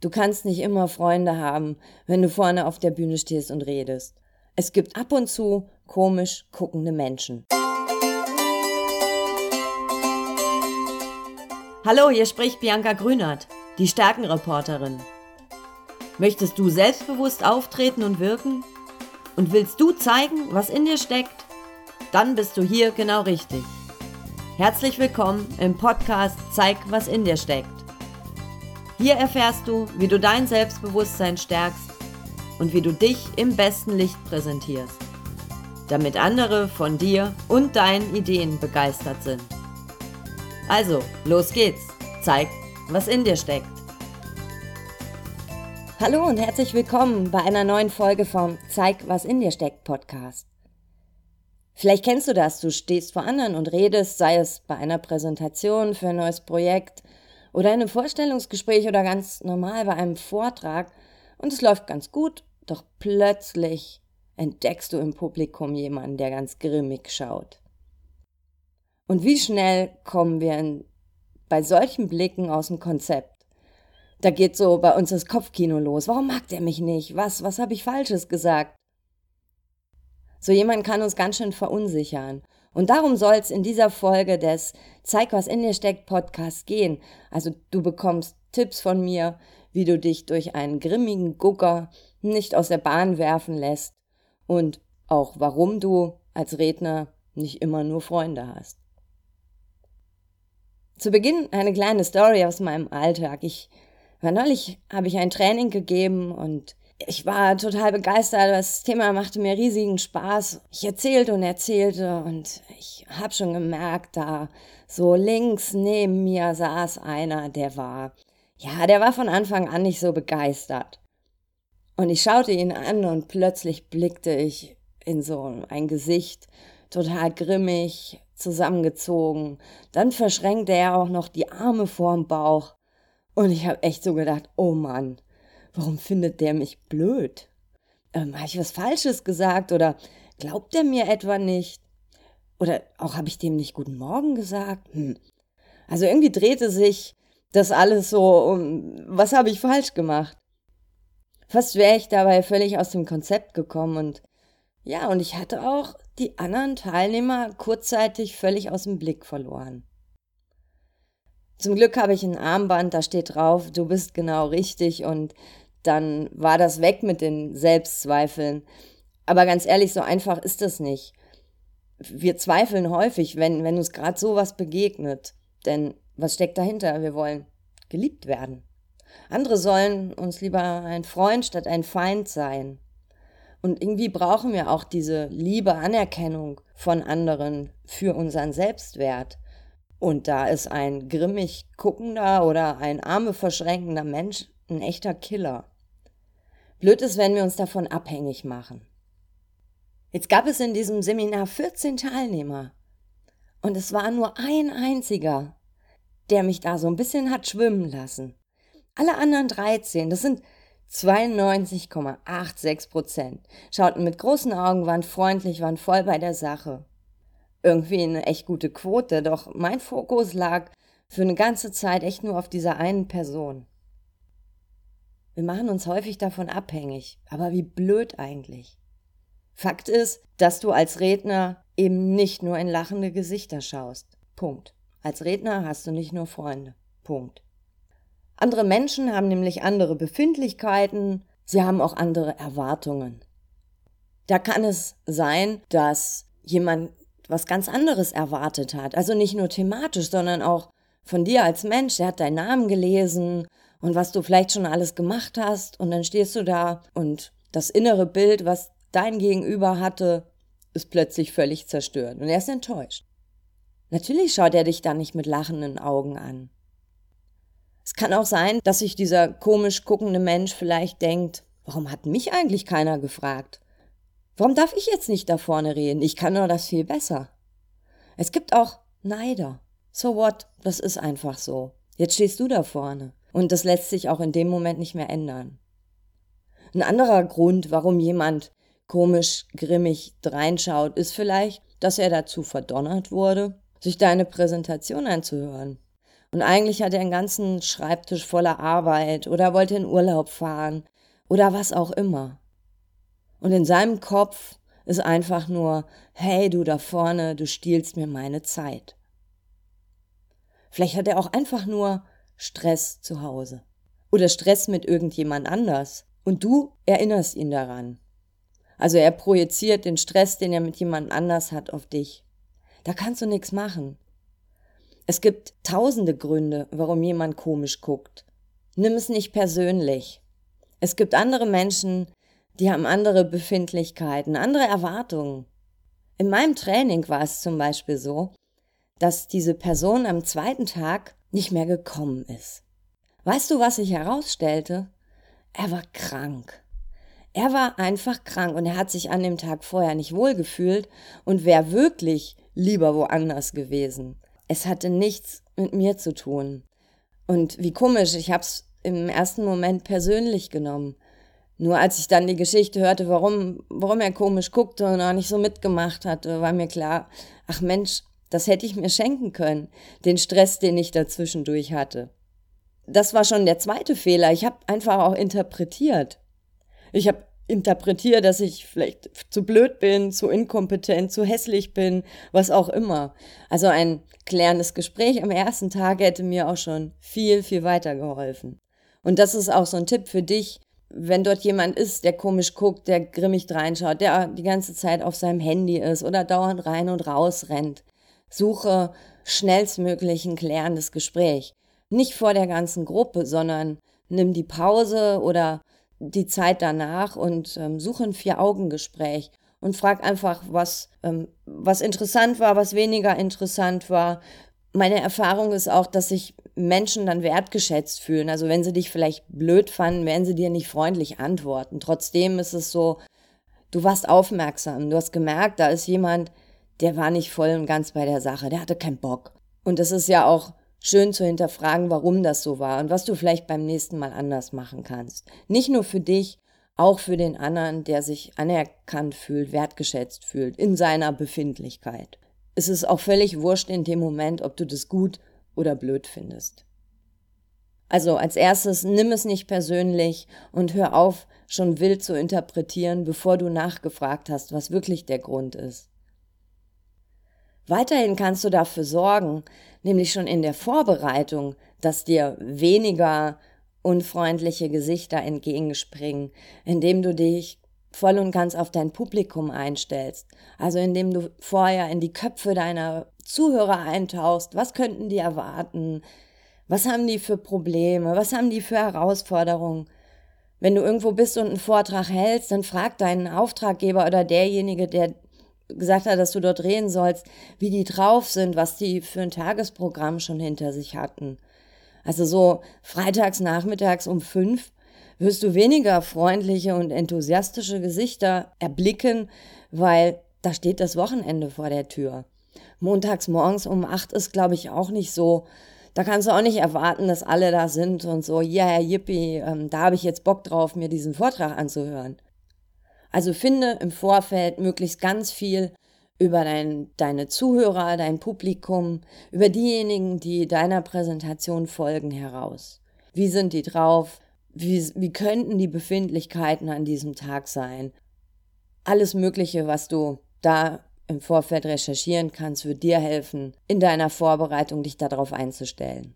Du kannst nicht immer Freunde haben, wenn du vorne auf der Bühne stehst und redest. Es gibt ab und zu komisch guckende Menschen. Hallo, hier spricht Bianca Grünert, die Stärkenreporterin. Möchtest du selbstbewusst auftreten und wirken? Und willst du zeigen, was in dir steckt? Dann bist du hier genau richtig. Herzlich willkommen im Podcast Zeig, was in dir steckt. Hier erfährst du, wie du dein Selbstbewusstsein stärkst und wie du dich im besten Licht präsentierst, damit andere von dir und deinen Ideen begeistert sind. Also, los geht's. Zeig, was in dir steckt. Hallo und herzlich willkommen bei einer neuen Folge vom Zeig, was in dir steckt Podcast. Vielleicht kennst du das, du stehst vor anderen und redest, sei es bei einer Präsentation für ein neues Projekt oder in einem Vorstellungsgespräch oder ganz normal bei einem Vortrag und es läuft ganz gut, doch plötzlich entdeckst du im Publikum jemanden, der ganz grimmig schaut. Und wie schnell kommen wir in, bei solchen Blicken aus dem Konzept? Da geht so bei uns das Kopfkino los. Warum mag der mich nicht? Was, was habe ich Falsches gesagt? So jemand kann uns ganz schön verunsichern. Und darum soll es in dieser Folge des Zeig, was in dir steckt Podcast gehen. Also du bekommst Tipps von mir, wie du dich durch einen grimmigen Gucker nicht aus der Bahn werfen lässt und auch warum du als Redner nicht immer nur Freunde hast. Zu Beginn eine kleine Story aus meinem Alltag. Ich war neulich, habe ich ein Training gegeben und ich war total begeistert. Das Thema machte mir riesigen Spaß. Ich erzählte und erzählte und ich habe schon gemerkt, da so links neben mir saß einer, der war, ja, der war von Anfang an nicht so begeistert. Und ich schaute ihn an und plötzlich blickte ich in so ein Gesicht, total grimmig, zusammengezogen. Dann verschränkte er auch noch die Arme vorm Bauch. Und ich habe echt so gedacht, oh Mann, warum findet der mich blöd? Ähm, habe ich was Falsches gesagt oder glaubt er mir etwa nicht? Oder auch habe ich dem nicht Guten Morgen gesagt? Hm. Also irgendwie drehte sich das alles so um, was habe ich falsch gemacht? Fast wäre ich dabei völlig aus dem Konzept gekommen und ja, und ich hatte auch die anderen Teilnehmer kurzzeitig völlig aus dem Blick verloren. Zum Glück habe ich ein Armband, da steht drauf, du bist genau richtig und dann war das weg mit den Selbstzweifeln. Aber ganz ehrlich, so einfach ist das nicht. Wir zweifeln häufig, wenn, wenn uns gerade sowas begegnet. Denn was steckt dahinter? Wir wollen geliebt werden. Andere sollen uns lieber ein Freund statt ein Feind sein. Und irgendwie brauchen wir auch diese Liebe, Anerkennung von anderen für unseren Selbstwert. Und da ist ein grimmig guckender oder ein Arme verschränkender Mensch ein echter Killer. Blöd ist, wenn wir uns davon abhängig machen. Jetzt gab es in diesem Seminar 14 Teilnehmer. Und es war nur ein einziger, der mich da so ein bisschen hat schwimmen lassen. Alle anderen 13, das sind 92,86 Prozent, schauten mit großen Augen, waren freundlich, waren voll bei der Sache. Irgendwie eine echt gute Quote, doch mein Fokus lag für eine ganze Zeit echt nur auf dieser einen Person. Wir machen uns häufig davon abhängig. Aber wie blöd eigentlich. Fakt ist, dass du als Redner eben nicht nur in lachende Gesichter schaust. Punkt. Als Redner hast du nicht nur Freunde. Punkt. Andere Menschen haben nämlich andere Befindlichkeiten, sie haben auch andere Erwartungen. Da kann es sein, dass jemand was ganz anderes erwartet hat. Also nicht nur thematisch, sondern auch von dir als Mensch. Er hat deinen Namen gelesen und was du vielleicht schon alles gemacht hast und dann stehst du da und das innere Bild, was dein Gegenüber hatte, ist plötzlich völlig zerstört und er ist enttäuscht. Natürlich schaut er dich dann nicht mit lachenden Augen an. Es kann auch sein, dass sich dieser komisch guckende Mensch vielleicht denkt, warum hat mich eigentlich keiner gefragt? Warum darf ich jetzt nicht da vorne reden? Ich kann nur das viel besser. Es gibt auch Neider. So what? Das ist einfach so. Jetzt stehst du da vorne. Und das lässt sich auch in dem Moment nicht mehr ändern. Ein anderer Grund, warum jemand komisch, grimmig reinschaut, ist vielleicht, dass er dazu verdonnert wurde, sich deine Präsentation anzuhören. Und eigentlich hat er einen ganzen Schreibtisch voller Arbeit oder wollte in Urlaub fahren oder was auch immer. Und in seinem Kopf ist einfach nur, hey du da vorne, du stiehlst mir meine Zeit. Vielleicht hat er auch einfach nur Stress zu Hause oder Stress mit irgendjemand anders und du erinnerst ihn daran. Also er projiziert den Stress, den er mit jemand anders hat, auf dich. Da kannst du nichts machen. Es gibt tausende Gründe, warum jemand komisch guckt. Nimm es nicht persönlich. Es gibt andere Menschen, die haben andere Befindlichkeiten, andere Erwartungen. In meinem Training war es zum Beispiel so, dass diese Person am zweiten Tag nicht mehr gekommen ist. Weißt du, was sich herausstellte? Er war krank. Er war einfach krank und er hat sich an dem Tag vorher nicht wohlgefühlt und wäre wirklich lieber woanders gewesen es hatte nichts mit mir zu tun. Und wie komisch, ich habe es im ersten Moment persönlich genommen. Nur als ich dann die Geschichte hörte, warum, warum er komisch guckte und auch nicht so mitgemacht hatte, war mir klar, ach Mensch, das hätte ich mir schenken können, den Stress, den ich dazwischendurch hatte. Das war schon der zweite Fehler. Ich habe einfach auch interpretiert. Ich habe interpretiere, dass ich vielleicht zu blöd bin, zu inkompetent, zu hässlich bin, was auch immer. Also ein klärendes Gespräch am ersten Tag hätte mir auch schon viel, viel weiter geholfen. Und das ist auch so ein Tipp für dich, wenn dort jemand ist, der komisch guckt, der grimmig reinschaut, der die ganze Zeit auf seinem Handy ist oder dauernd rein und raus rennt. Suche schnellstmöglich ein klärendes Gespräch. Nicht vor der ganzen Gruppe, sondern nimm die Pause oder die Zeit danach und ähm, suche ein Vier-Augen-Gespräch und frag einfach, was, ähm, was interessant war, was weniger interessant war. Meine Erfahrung ist auch, dass sich Menschen dann wertgeschätzt fühlen. Also wenn sie dich vielleicht blöd fanden, werden sie dir nicht freundlich antworten. Trotzdem ist es so, du warst aufmerksam, du hast gemerkt, da ist jemand, der war nicht voll und ganz bei der Sache, der hatte keinen Bock. Und es ist ja auch schön zu hinterfragen, warum das so war und was du vielleicht beim nächsten Mal anders machen kannst. Nicht nur für dich, auch für den anderen, der sich anerkannt fühlt, wertgeschätzt fühlt in seiner Befindlichkeit. Es ist auch völlig wurscht in dem Moment, ob du das gut oder blöd findest. Also als erstes nimm es nicht persönlich und hör auf, schon wild zu interpretieren, bevor du nachgefragt hast, was wirklich der Grund ist. Weiterhin kannst du dafür sorgen, nämlich schon in der Vorbereitung, dass dir weniger unfreundliche Gesichter entgegenspringen, indem du dich voll und ganz auf dein Publikum einstellst. Also indem du vorher in die Köpfe deiner Zuhörer eintauchst, was könnten die erwarten, was haben die für Probleme, was haben die für Herausforderungen. Wenn du irgendwo bist und einen Vortrag hältst, dann frag deinen Auftraggeber oder derjenige, der gesagt hat, dass du dort reden sollst, wie die drauf sind, was die für ein Tagesprogramm schon hinter sich hatten. Also so freitags nachmittags um fünf wirst du weniger freundliche und enthusiastische Gesichter erblicken, weil da steht das Wochenende vor der Tür. Montags morgens um acht ist, glaube ich, auch nicht so. Da kannst du auch nicht erwarten, dass alle da sind und so, ja, yeah, yippie, ähm, da habe ich jetzt Bock drauf, mir diesen Vortrag anzuhören. Also finde im Vorfeld möglichst ganz viel über dein, deine Zuhörer, dein Publikum, über diejenigen, die deiner Präsentation folgen, heraus. Wie sind die drauf? Wie, wie könnten die Befindlichkeiten an diesem Tag sein? Alles Mögliche, was du da im Vorfeld recherchieren kannst, wird dir helfen, in deiner Vorbereitung dich darauf einzustellen.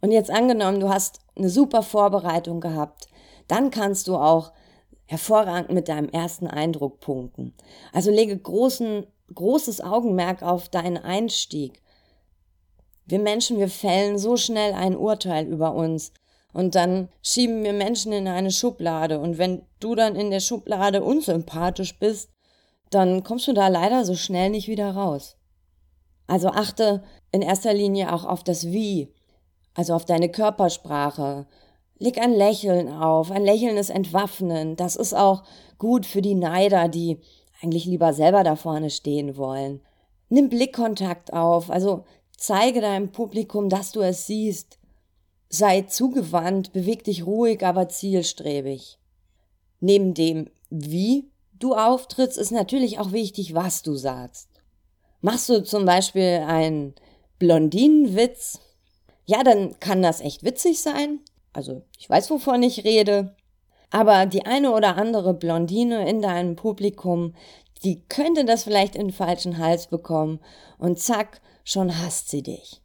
Und jetzt angenommen, du hast eine super Vorbereitung gehabt, dann kannst du auch hervorragend mit deinem ersten Eindruck punkten. Also lege großen, großes Augenmerk auf deinen Einstieg. Wir Menschen, wir fällen so schnell ein Urteil über uns und dann schieben wir Menschen in eine Schublade und wenn du dann in der Schublade unsympathisch bist, dann kommst du da leider so schnell nicht wieder raus. Also achte in erster Linie auch auf das Wie, also auf deine Körpersprache, Leg ein Lächeln auf. Ein Lächeln ist entwaffnend. Das ist auch gut für die Neider, die eigentlich lieber selber da vorne stehen wollen. Nimm Blickkontakt auf. Also zeige deinem Publikum, dass du es siehst. Sei zugewandt, beweg dich ruhig, aber zielstrebig. Neben dem, wie du auftrittst, ist natürlich auch wichtig, was du sagst. Machst du zum Beispiel ein Blondinenwitz, ja, dann kann das echt witzig sein. Also, ich weiß, wovon ich rede. Aber die eine oder andere Blondine in deinem Publikum, die könnte das vielleicht in den falschen Hals bekommen und zack, schon hasst sie dich.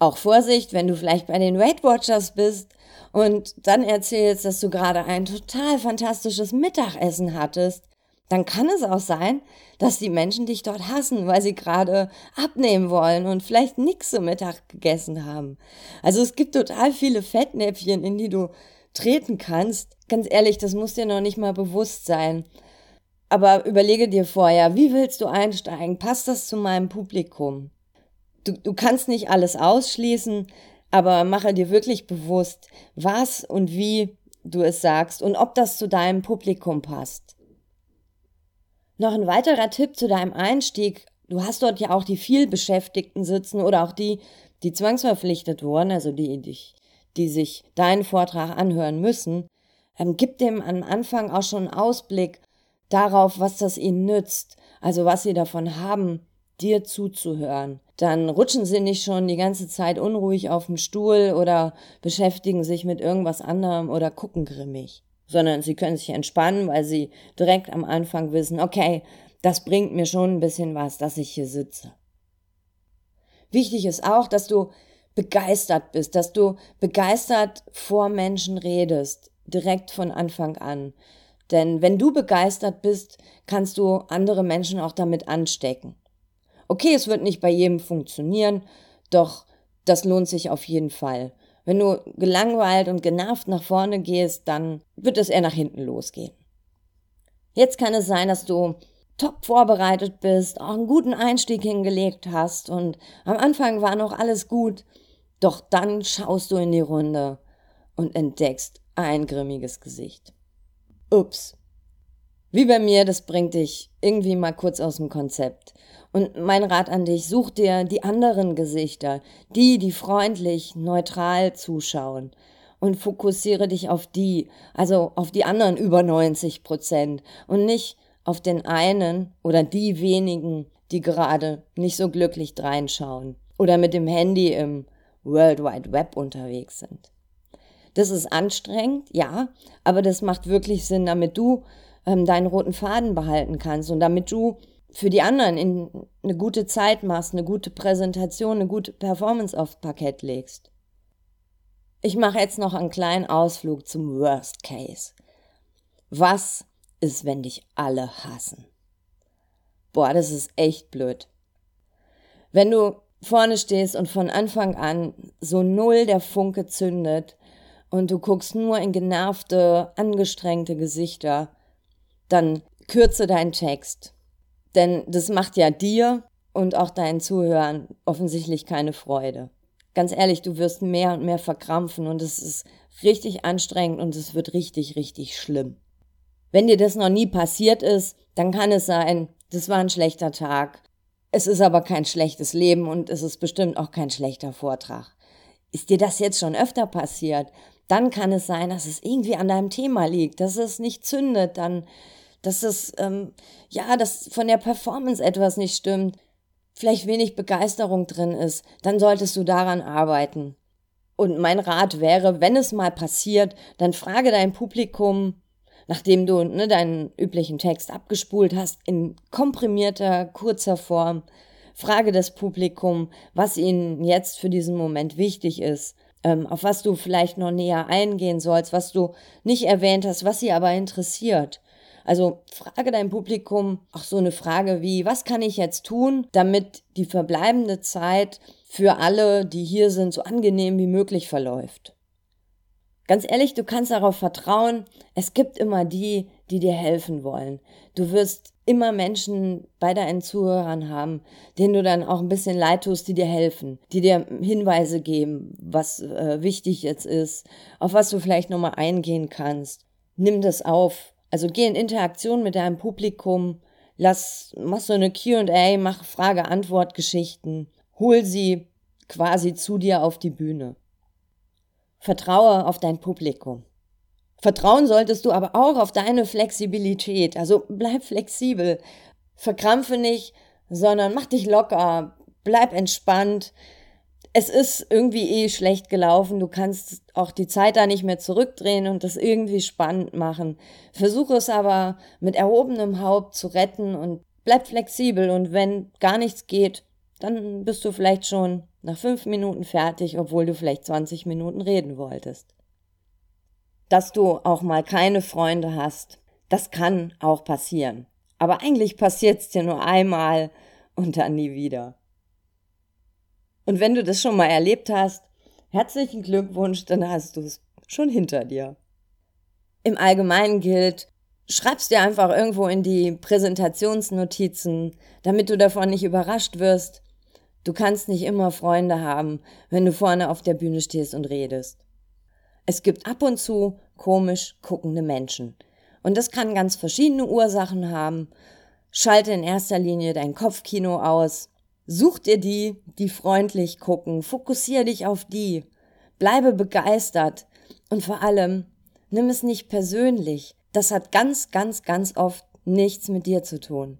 Auch Vorsicht, wenn du vielleicht bei den Weight Watchers bist und dann erzählst, dass du gerade ein total fantastisches Mittagessen hattest, dann kann es auch sein, dass die Menschen dich dort hassen, weil sie gerade abnehmen wollen und vielleicht nichts zum Mittag gegessen haben. Also es gibt total viele Fettnäpfchen, in die du treten kannst. Ganz ehrlich, das muss dir noch nicht mal bewusst sein. Aber überlege dir vorher, wie willst du einsteigen? Passt das zu meinem Publikum? Du, du kannst nicht alles ausschließen, aber mache dir wirklich bewusst, was und wie du es sagst und ob das zu deinem Publikum passt. Noch ein weiterer Tipp zu deinem Einstieg. Du hast dort ja auch die vielbeschäftigten sitzen oder auch die, die zwangsverpflichtet wurden, also die, die, die sich deinen Vortrag anhören müssen. Ähm, gib dem am Anfang auch schon einen Ausblick darauf, was das ihnen nützt, also was sie davon haben, dir zuzuhören. Dann rutschen sie nicht schon die ganze Zeit unruhig auf dem Stuhl oder beschäftigen sich mit irgendwas anderem oder gucken grimmig sondern sie können sich entspannen, weil sie direkt am Anfang wissen, okay, das bringt mir schon ein bisschen was, dass ich hier sitze. Wichtig ist auch, dass du begeistert bist, dass du begeistert vor Menschen redest, direkt von Anfang an. Denn wenn du begeistert bist, kannst du andere Menschen auch damit anstecken. Okay, es wird nicht bei jedem funktionieren, doch das lohnt sich auf jeden Fall. Wenn du gelangweilt und genervt nach vorne gehst, dann wird es eher nach hinten losgehen. Jetzt kann es sein, dass du top vorbereitet bist, auch einen guten Einstieg hingelegt hast und am Anfang war noch alles gut, doch dann schaust du in die Runde und entdeckst ein grimmiges Gesicht. Ups. Wie bei mir, das bringt dich irgendwie mal kurz aus dem Konzept. Und mein Rat an dich, such dir die anderen Gesichter, die, die freundlich, neutral zuschauen. Und fokussiere dich auf die, also auf die anderen über 90 Prozent und nicht auf den einen oder die wenigen, die gerade nicht so glücklich dreinschauen oder mit dem Handy im World Wide Web unterwegs sind. Das ist anstrengend, ja, aber das macht wirklich Sinn, damit du ähm, deinen roten Faden behalten kannst und damit du für die anderen in eine gute Zeit machst, eine gute Präsentation, eine gute Performance aufs Parkett legst. Ich mache jetzt noch einen kleinen Ausflug zum Worst Case. Was ist, wenn dich alle hassen? Boah, das ist echt blöd. Wenn du vorne stehst und von Anfang an so null der Funke zündet und du guckst nur in genervte, angestrengte Gesichter, dann kürze deinen Text denn das macht ja dir und auch deinen Zuhörern offensichtlich keine Freude. Ganz ehrlich, du wirst mehr und mehr verkrampfen und es ist richtig anstrengend und es wird richtig, richtig schlimm. Wenn dir das noch nie passiert ist, dann kann es sein, das war ein schlechter Tag. Es ist aber kein schlechtes Leben und es ist bestimmt auch kein schlechter Vortrag. Ist dir das jetzt schon öfter passiert, dann kann es sein, dass es irgendwie an deinem Thema liegt, dass es nicht zündet, dann dass es, ähm, ja, dass von der Performance etwas nicht stimmt, vielleicht wenig Begeisterung drin ist, dann solltest du daran arbeiten. Und mein Rat wäre, wenn es mal passiert, dann frage dein Publikum, nachdem du ne, deinen üblichen Text abgespult hast, in komprimierter, kurzer Form, frage das Publikum, was ihnen jetzt für diesen Moment wichtig ist, ähm, auf was du vielleicht noch näher eingehen sollst, was du nicht erwähnt hast, was sie aber interessiert. Also frage dein Publikum auch so eine Frage wie, was kann ich jetzt tun, damit die verbleibende Zeit für alle, die hier sind, so angenehm wie möglich verläuft. Ganz ehrlich, du kannst darauf vertrauen, es gibt immer die, die dir helfen wollen. Du wirst immer Menschen bei deinen Zuhörern haben, denen du dann auch ein bisschen leid tust, die dir helfen, die dir Hinweise geben, was äh, wichtig jetzt ist, auf was du vielleicht nochmal eingehen kannst. Nimm das auf, also geh in Interaktion mit deinem Publikum, lass, mach so eine QA, mach Frage-Antwort-Geschichten, hol sie quasi zu dir auf die Bühne. Vertraue auf dein Publikum. Vertrauen solltest du aber auch auf deine Flexibilität. Also bleib flexibel. Verkrampfe nicht, sondern mach dich locker. bleib entspannt. Es ist irgendwie eh schlecht gelaufen. Du kannst auch die Zeit da nicht mehr zurückdrehen und das irgendwie spannend machen. Versuche es aber mit erhobenem Haupt zu retten und bleib flexibel. Und wenn gar nichts geht, dann bist du vielleicht schon nach fünf Minuten fertig, obwohl du vielleicht 20 Minuten reden wolltest. Dass du auch mal keine Freunde hast, das kann auch passieren. Aber eigentlich passiert es dir nur einmal und dann nie wieder. Und wenn du das schon mal erlebt hast, herzlichen Glückwunsch, dann hast du es schon hinter dir. Im Allgemeinen gilt, schreibst dir einfach irgendwo in die Präsentationsnotizen, damit du davon nicht überrascht wirst. Du kannst nicht immer Freunde haben, wenn du vorne auf der Bühne stehst und redest. Es gibt ab und zu komisch guckende Menschen. Und das kann ganz verschiedene Ursachen haben. Schalte in erster Linie dein Kopfkino aus Such dir die, die freundlich gucken. Fokussiere dich auf die. Bleibe begeistert. Und vor allem, nimm es nicht persönlich. Das hat ganz, ganz, ganz oft nichts mit dir zu tun.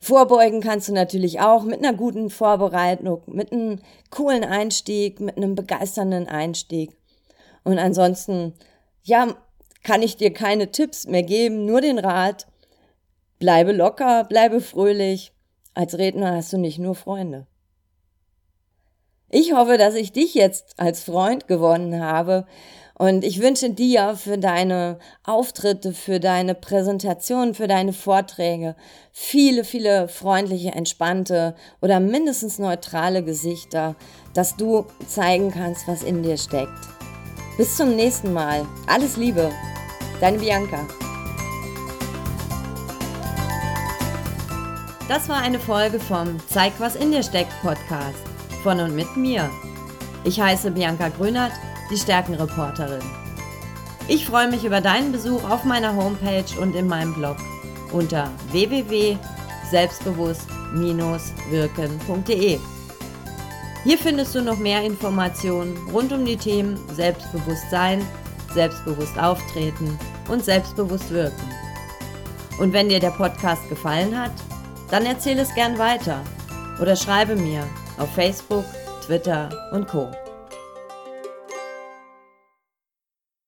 Vorbeugen kannst du natürlich auch mit einer guten Vorbereitung, mit einem coolen Einstieg, mit einem begeisternden Einstieg. Und ansonsten, ja, kann ich dir keine Tipps mehr geben, nur den Rat, bleibe locker, bleibe fröhlich, als Redner hast du nicht nur Freunde. Ich hoffe, dass ich dich jetzt als Freund gewonnen habe und ich wünsche dir für deine Auftritte, für deine Präsentationen, für deine Vorträge viele, viele freundliche, entspannte oder mindestens neutrale Gesichter, dass du zeigen kannst, was in dir steckt. Bis zum nächsten Mal. Alles Liebe. Deine Bianca. Das war eine Folge vom Zeig, was in dir steckt Podcast von und mit mir. Ich heiße Bianca Grünert, die Stärkenreporterin. Ich freue mich über deinen Besuch auf meiner Homepage und in meinem Blog unter www.selbstbewusst-wirken.de. Hier findest du noch mehr Informationen rund um die Themen Selbstbewusstsein, selbstbewusst auftreten und selbstbewusst wirken. Und wenn dir der Podcast gefallen hat, dann erzähle es gern weiter oder schreibe mir auf Facebook, Twitter und Co.